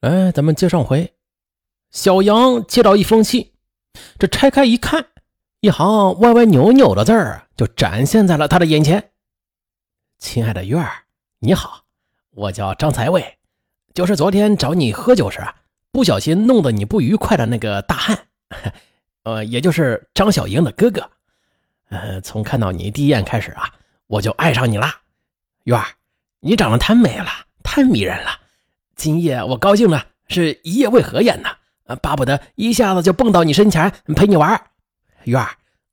哎，咱们接上回，小杨接到一封信，这拆开一看，一行歪歪扭扭的字儿就展现在了他的眼前。亲爱的月儿，你好，我叫张才伟，就是昨天找你喝酒时不小心弄得你不愉快的那个大汉，呃，也就是张小英的哥哥。呃，从看到你第一眼开始啊，我就爱上你啦。月儿，你长得太美了，太迷人了。今夜我高兴了是一夜未合眼呐，巴不得一下子就蹦到你身前陪你玩。月儿，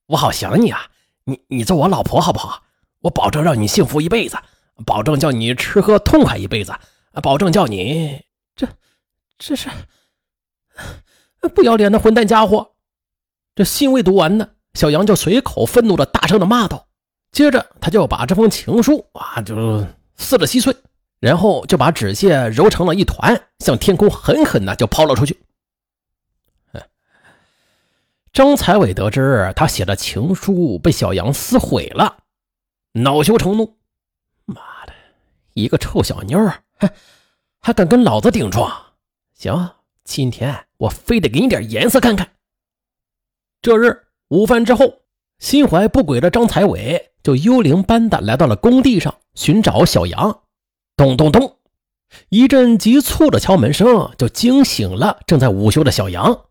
我好想你啊，你你做我老婆好不好？我保证让你幸福一辈子，保证叫你吃喝痛快一辈子，保证叫你这这是不要脸的混蛋家伙！这信未读完呢，小杨就随口愤怒的大声的骂道，接着他就把这封情书啊就撕了稀碎。然后就把纸屑揉成了一团，向天空狠狠的就抛了出去。张才伟得知他写的情书被小杨撕毁了，恼羞成怒：“妈的，一个臭小妞还还敢跟老子顶撞！行，今天我非得给你点颜色看看。”这日午饭之后，心怀不轨的张才伟就幽灵般的来到了工地上寻找小杨。咚咚咚！一阵急促的敲门声就惊醒了正在午休的小杨。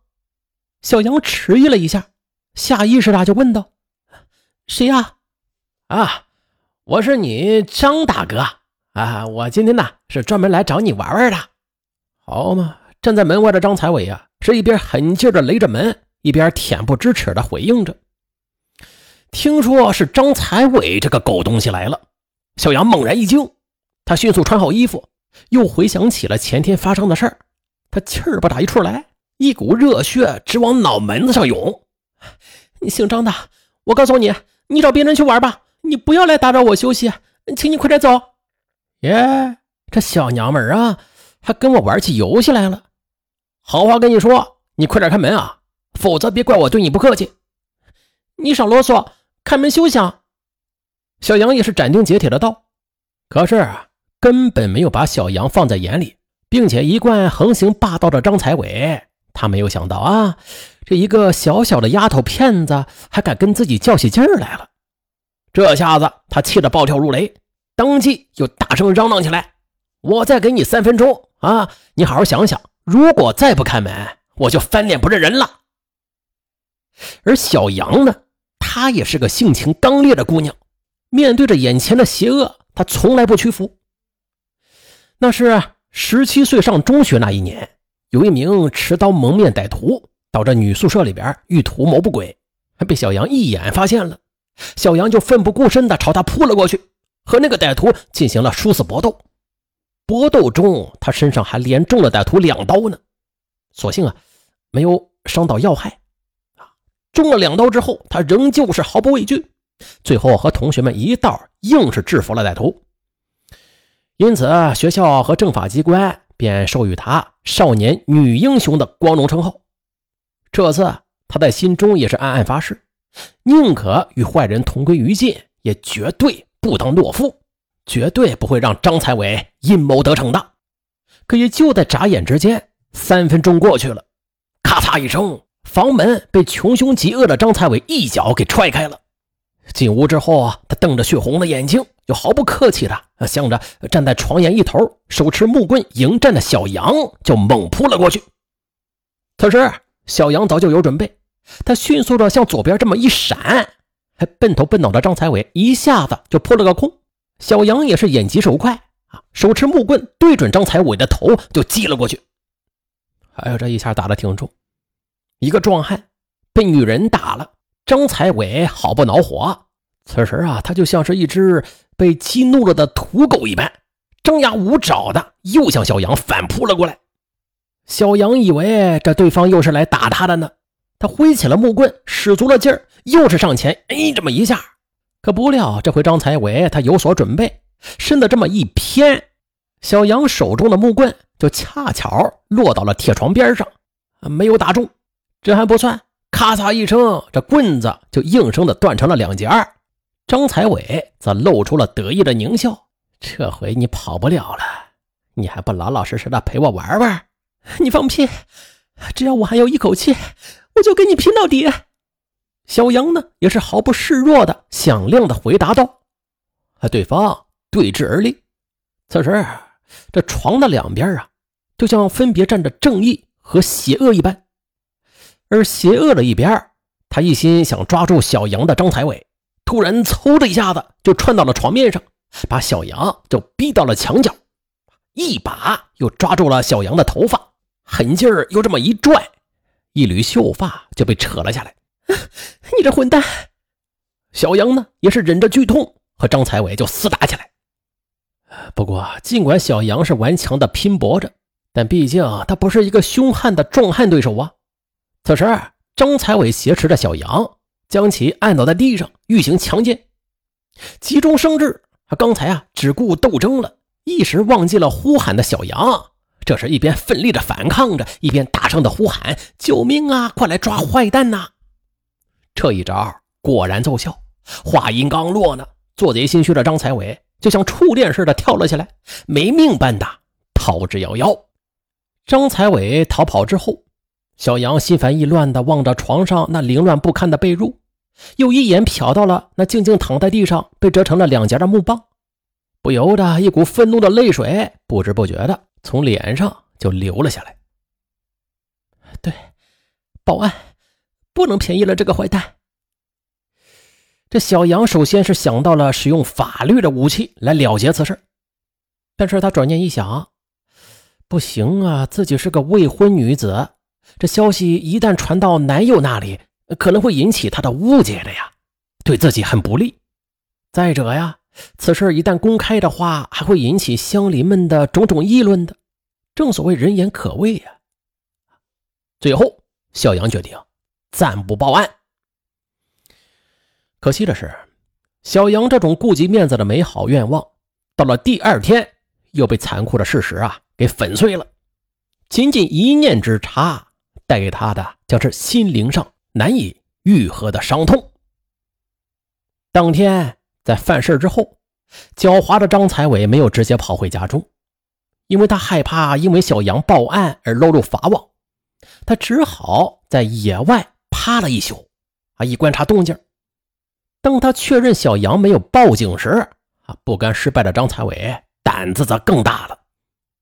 小杨迟疑了一下，下意识的就问道：“谁呀？”“啊，我是你张大哥啊！我今天呢是专门来找你玩玩的。”“好嘛！”站在门外的张才伟啊，是一边狠劲的勒着门，一边恬不知耻的回应着。听说是张才伟这个狗东西来了，小杨猛然一惊。他迅速穿好衣服，又回想起了前天发生的事儿，他气儿不打一处来，一股热血直往脑门子上涌。你姓张的，我告诉你，你找别人去玩吧，你不要来打扰我休息，请你快点走。耶，这小娘们儿啊，还跟我玩起游戏来了。好话跟你说，你快点开门啊，否则别怪我对你不客气。你少啰嗦，开门休想。小杨也是斩钉截铁的道。可是。根本没有把小杨放在眼里，并且一贯横行霸道的张才伟，他没有想到啊，这一个小小的丫头片子还敢跟自己较起劲儿来了。这下子他气得暴跳如雷，当即就大声嚷嚷起来：“我再给你三分钟啊，你好好想想，如果再不开门，我就翻脸不认人了。”而小杨呢，她也是个性情刚烈的姑娘，面对着眼前的邪恶，她从来不屈服。那是十七岁上中学那一年，有一名持刀蒙面歹徒到这女宿舍里边欲图谋不轨，还被小杨一眼发现了。小杨就奋不顾身的朝他扑了过去，和那个歹徒进行了殊死搏斗。搏斗中，他身上还连中了歹徒两刀呢，所幸啊，没有伤到要害。啊，中了两刀之后，他仍旧是毫不畏惧，最后和同学们一道硬是制服了歹徒。因此，学校和政法机关便授予他“少年女英雄”的光荣称号。这次，他在心中也是暗暗发誓，宁可与坏人同归于尽，也绝对不当懦夫，绝对不会让张才伟阴谋得逞的。可也就在眨眼之间，三分钟过去了，咔嚓一声，房门被穷凶极恶的张才伟一脚给踹开了。进屋之后啊，他瞪着血红的眼睛。就毫不客气的向着站在床沿一头、手持木棍迎战的小杨就猛扑了过去。此时，小杨早就有准备，他迅速的向左边这么一闪，还笨头笨脑的张才伟一下子就扑了个空。小杨也是眼疾手快啊，手持木棍对准张才伟的头就击了过去。哎呦，这一下打的挺重，一个壮汉被女人打了，张才伟好不恼火。此时啊，他就像是一只。被激怒了的土狗一般，张牙舞爪的又向小杨反扑了过来。小杨以为这对方又是来打他的呢，他挥起了木棍，使足了劲儿，又是上前哎这么一下。可不料这回张才伟他有所准备，身子这么一偏，小杨手中的木棍就恰巧落到了铁床边上，没有打中。这还不算，咔嚓一声，这棍子就应声的断成了两截。张才伟则露出了得意的狞笑：“这回你跑不了了，你还不老老实实的陪我玩玩？你放屁！只要我还有一口气，我就跟你拼到底！”小杨呢，也是毫不示弱的、响亮的回答道。和对方对峙而立。此时，这床的两边啊，就像分别站着正义和邪恶一般。而邪恶的一边，他一心想抓住小杨的张才伟，突然嗖的一下子就窜到了床面上，把小杨就逼到了墙角，一把又抓住了小杨的头发，狠劲儿又这么一拽，一缕秀发就被扯了下来。你这混蛋！小杨呢，也是忍着剧痛和张才伟就厮打起来。不过，尽管小杨是顽强的拼搏着，但毕竟他不是一个凶悍的壮汉对手啊。此时，张才伟挟持着小杨，将其按倒在地上，欲行强奸。急中生智，他刚才啊只顾斗争了，一时忘记了呼喊的小杨。这时，一边奋力的反抗着，一边大声的呼喊：“救命啊！快来抓坏蛋呐！”这一招果然奏效。话音刚落呢，做贼心虚的张才伟就像触电似的跳了起来，没命般的逃之夭夭。张才伟逃跑之后。小杨心烦意乱地望着床上那凌乱不堪的被褥，又一眼瞟到了那静静躺在地上被折成了两截的木棒，不由得一股愤怒的泪水不知不觉的从脸上就流了下来。对，报案，不能便宜了这个坏蛋。这小杨首先是想到了使用法律的武器来了结此事，但是他转念一想，不行啊，自己是个未婚女子。这消息一旦传到男友那里，可能会引起他的误解的呀，对自己很不利。再者呀，此事一旦公开的话，还会引起乡邻们的种种议论的。正所谓人言可畏呀。最后，小杨决定暂不报案。可惜的是，小杨这种顾及面子的美好愿望，到了第二天又被残酷的事实啊给粉碎了。仅仅一念之差。带给他的将是心灵上难以愈合的伤痛。当天在犯事之后，狡猾的张才伟没有直接跑回家中，因为他害怕因为小杨报案而落入法网，他只好在野外趴了一宿，啊，以观察动静。当他确认小杨没有报警时，啊，不甘失败的张才伟胆子则更大了，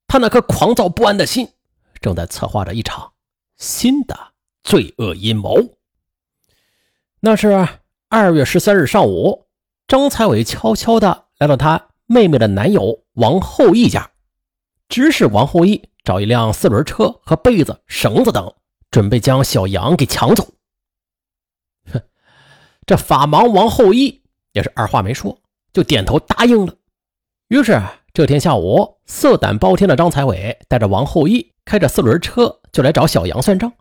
他那颗狂躁不安的心正在策划着一场。新的罪恶阴谋。那是二月十三日上午，张才伟悄悄的来到他妹妹的男友王后义家，指使王后义找一辆四轮车和被子、绳子等，准备将小杨给抢走。哼，这法盲王后义也是二话没说就点头答应了。于是这天下午，色胆包天的张才伟带着王后义开着四轮车。就来找小杨算账，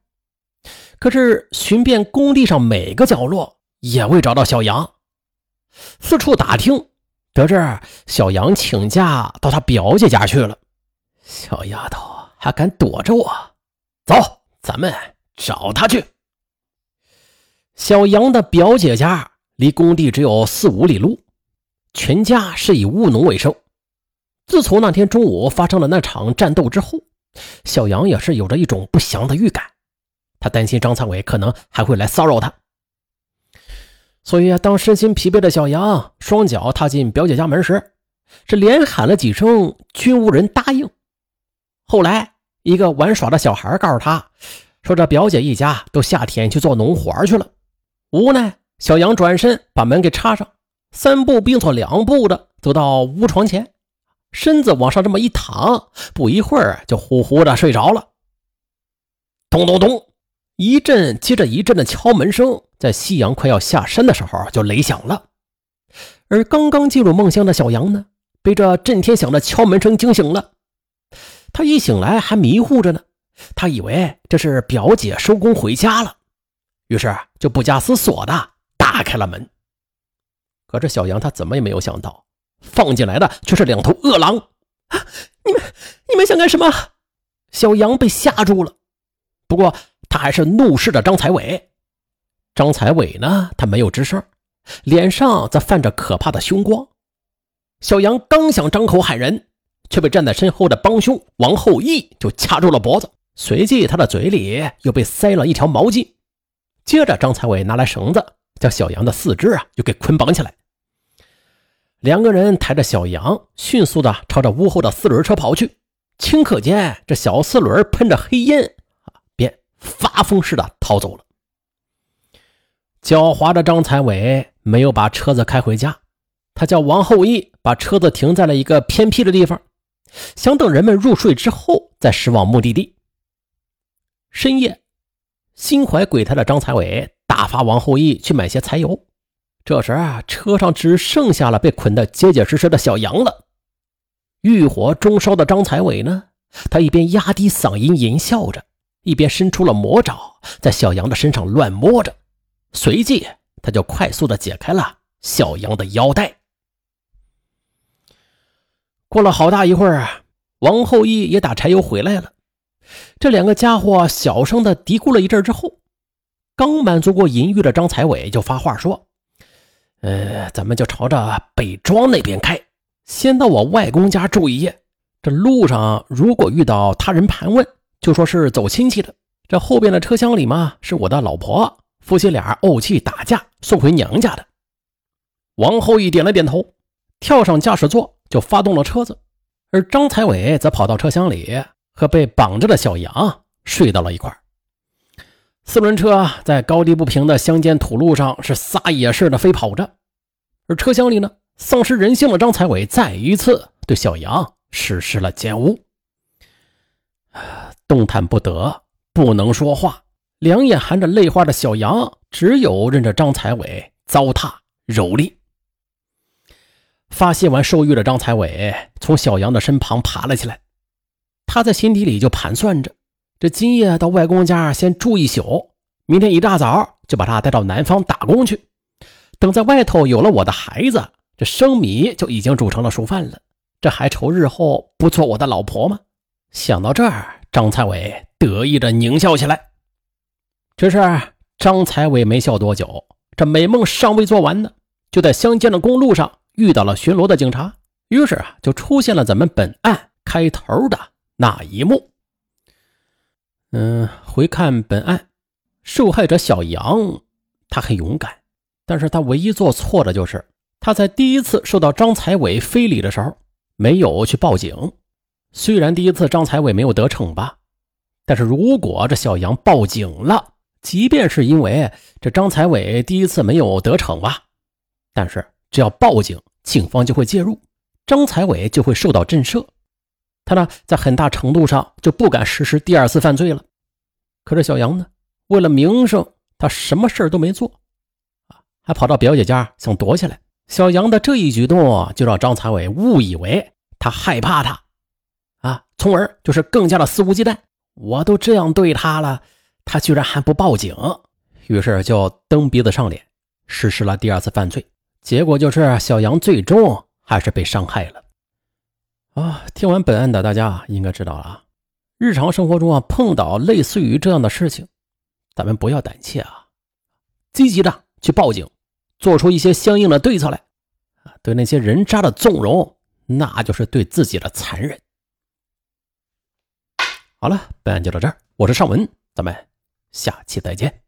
可是寻遍工地上每个角落也未找到小杨。四处打听，得知小杨请假到他表姐家去了。小丫头还敢躲着我？走，咱们找他去。小杨的表姐家离工地只有四五里路，全家是以务农为生。自从那天中午发生了那场战斗之后。小杨也是有着一种不祥的预感，他担心张才伟可能还会来骚扰他，所以啊，当身心疲惫的小杨双脚踏进表姐家门时，是连喊了几声，均无人答应。后来，一个玩耍的小孩告诉他，说这表姐一家都下田去做农活去了。无奈，小杨转身把门给插上，三步并作两步的走到屋床前。身子往上这么一躺，不一会儿就呼呼的睡着了。咚咚咚，一阵接着一阵的敲门声，在夕阳快要下山的时候就雷响了。而刚刚进入梦乡的小杨呢，被这震天响的敲门声惊醒了。他一醒来还迷糊着呢，他以为这是表姐收工回家了，于是就不加思索的打开了门。可这小杨他怎么也没有想到。放进来的却是两头饿狼！你们你们想干什么？小杨被吓住了，不过他还是怒视着张才伟。张才伟呢，他没有吱声，脸上则泛着可怕的凶光。小杨刚想张口喊人，却被站在身后的帮凶王后羿就掐住了脖子，随即他的嘴里又被塞了一条毛巾。接着，张才伟拿来绳子，将小杨的四肢啊就给捆绑起来。两个人抬着小羊，迅速的朝着屋后的四轮车跑去。顷刻间，这小四轮喷着黑烟啊，便发疯似的逃走了。狡猾的张才伟没有把车子开回家，他叫王后义把车子停在了一个偏僻的地方，想等人们入睡之后再驶往目的地。深夜，心怀鬼胎的张才伟打发王后义去买些柴油。这时啊，车上只剩下了被捆得结结实实的小杨了。欲火中烧的张才伟呢，他一边压低嗓音淫笑着，一边伸出了魔爪，在小杨的身上乱摸着。随即，他就快速的解开了小杨的腰带。过了好大一会儿啊，王后羿也打柴油回来了。这两个家伙小声的嘀咕了一阵之后，刚满足过淫欲的张才伟就发话说。呃，咱们就朝着北庄那边开，先到我外公家住一夜。这路上如果遇到他人盘问，就说是走亲戚的。这后边的车厢里嘛，是我的老婆，夫妻俩怄气打架，送回娘家的。王后一点了点头，跳上驾驶座就发动了车子，而张才伟则跑到车厢里和被绑着的小杨睡到了一块四轮车在高低不平的乡间土路上是撒野似的飞跑着，而车厢里呢，丧失人性的张才伟再一次对小杨实施了奸污。动弹不得，不能说话，两眼含着泪花的小杨只有任着张才伟糟蹋蹂躏。发泄完兽欲的张才伟从小杨的身旁爬了起来，他在心底里就盘算着。这今夜到外公家先住一宿，明天一大早就把他带到南方打工去。等在外头有了我的孩子，这生米就已经煮成了熟饭了。这还愁日后不做我的老婆吗？想到这儿，张才伟得意的狞笑起来。只是张才伟没笑多久，这美梦尚未做完呢，就在乡间的公路上遇到了巡逻的警察。于是啊，就出现了咱们本案开头的那一幕。嗯，回看本案，受害者小杨，他很勇敢，但是他唯一做错的就是他在第一次受到张才伟非礼的时候没有去报警。虽然第一次张才伟没有得逞吧，但是如果这小杨报警了，即便是因为这张才伟第一次没有得逞吧，但是只要报警，警方就会介入，张才伟就会受到震慑。他呢，在很大程度上就不敢实施第二次犯罪了。可是小杨呢，为了名声，他什么事都没做，啊，还跑到表姐家想躲起来。小杨的这一举动，就让张才伟误以为他害怕他，啊，从而就是更加的肆无忌惮。我都这样对他了，他居然还不报警，于是就蹬鼻子上脸，实施了第二次犯罪。结果就是小杨最终还是被伤害了。啊，听完本案的大家应该知道了，日常生活中啊碰到类似于这样的事情，咱们不要胆怯啊，积极的去报警，做出一些相应的对策来。对那些人渣的纵容，那就是对自己的残忍。好了，本案就到这儿，我是尚文，咱们下期再见。